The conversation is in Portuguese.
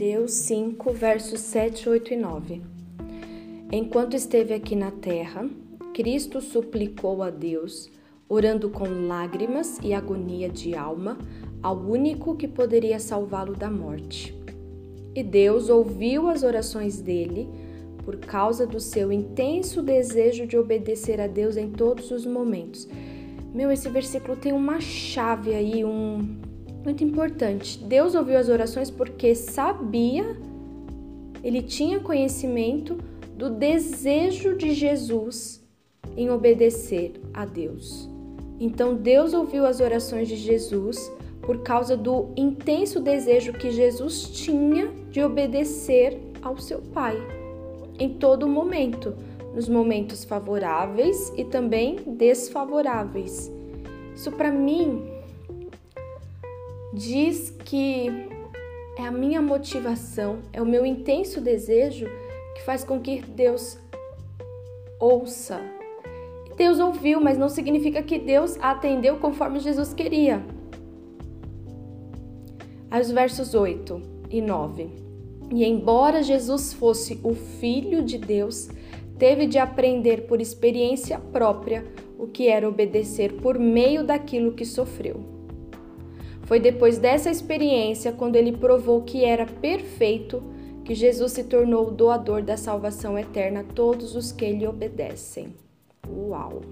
Mateus 5, versos 7, 8 e 9. Enquanto esteve aqui na terra, Cristo suplicou a Deus, orando com lágrimas e agonia de alma, ao único que poderia salvá-lo da morte. E Deus ouviu as orações dele por causa do seu intenso desejo de obedecer a Deus em todos os momentos. Meu, esse versículo tem uma chave aí, um muito importante. Deus ouviu as orações porque sabia, ele tinha conhecimento do desejo de Jesus em obedecer a Deus. Então Deus ouviu as orações de Jesus por causa do intenso desejo que Jesus tinha de obedecer ao seu Pai em todo momento, nos momentos favoráveis e também desfavoráveis. Isso para mim diz que é a minha motivação, é o meu intenso desejo que faz com que Deus ouça. Deus ouviu, mas não significa que Deus atendeu conforme Jesus queria. Aí os versos 8 e 9. E embora Jesus fosse o Filho de Deus, teve de aprender por experiência própria o que era obedecer por meio daquilo que sofreu. Foi depois dessa experiência, quando ele provou que era perfeito, que Jesus se tornou o doador da salvação eterna a todos os que lhe obedecem. Uau!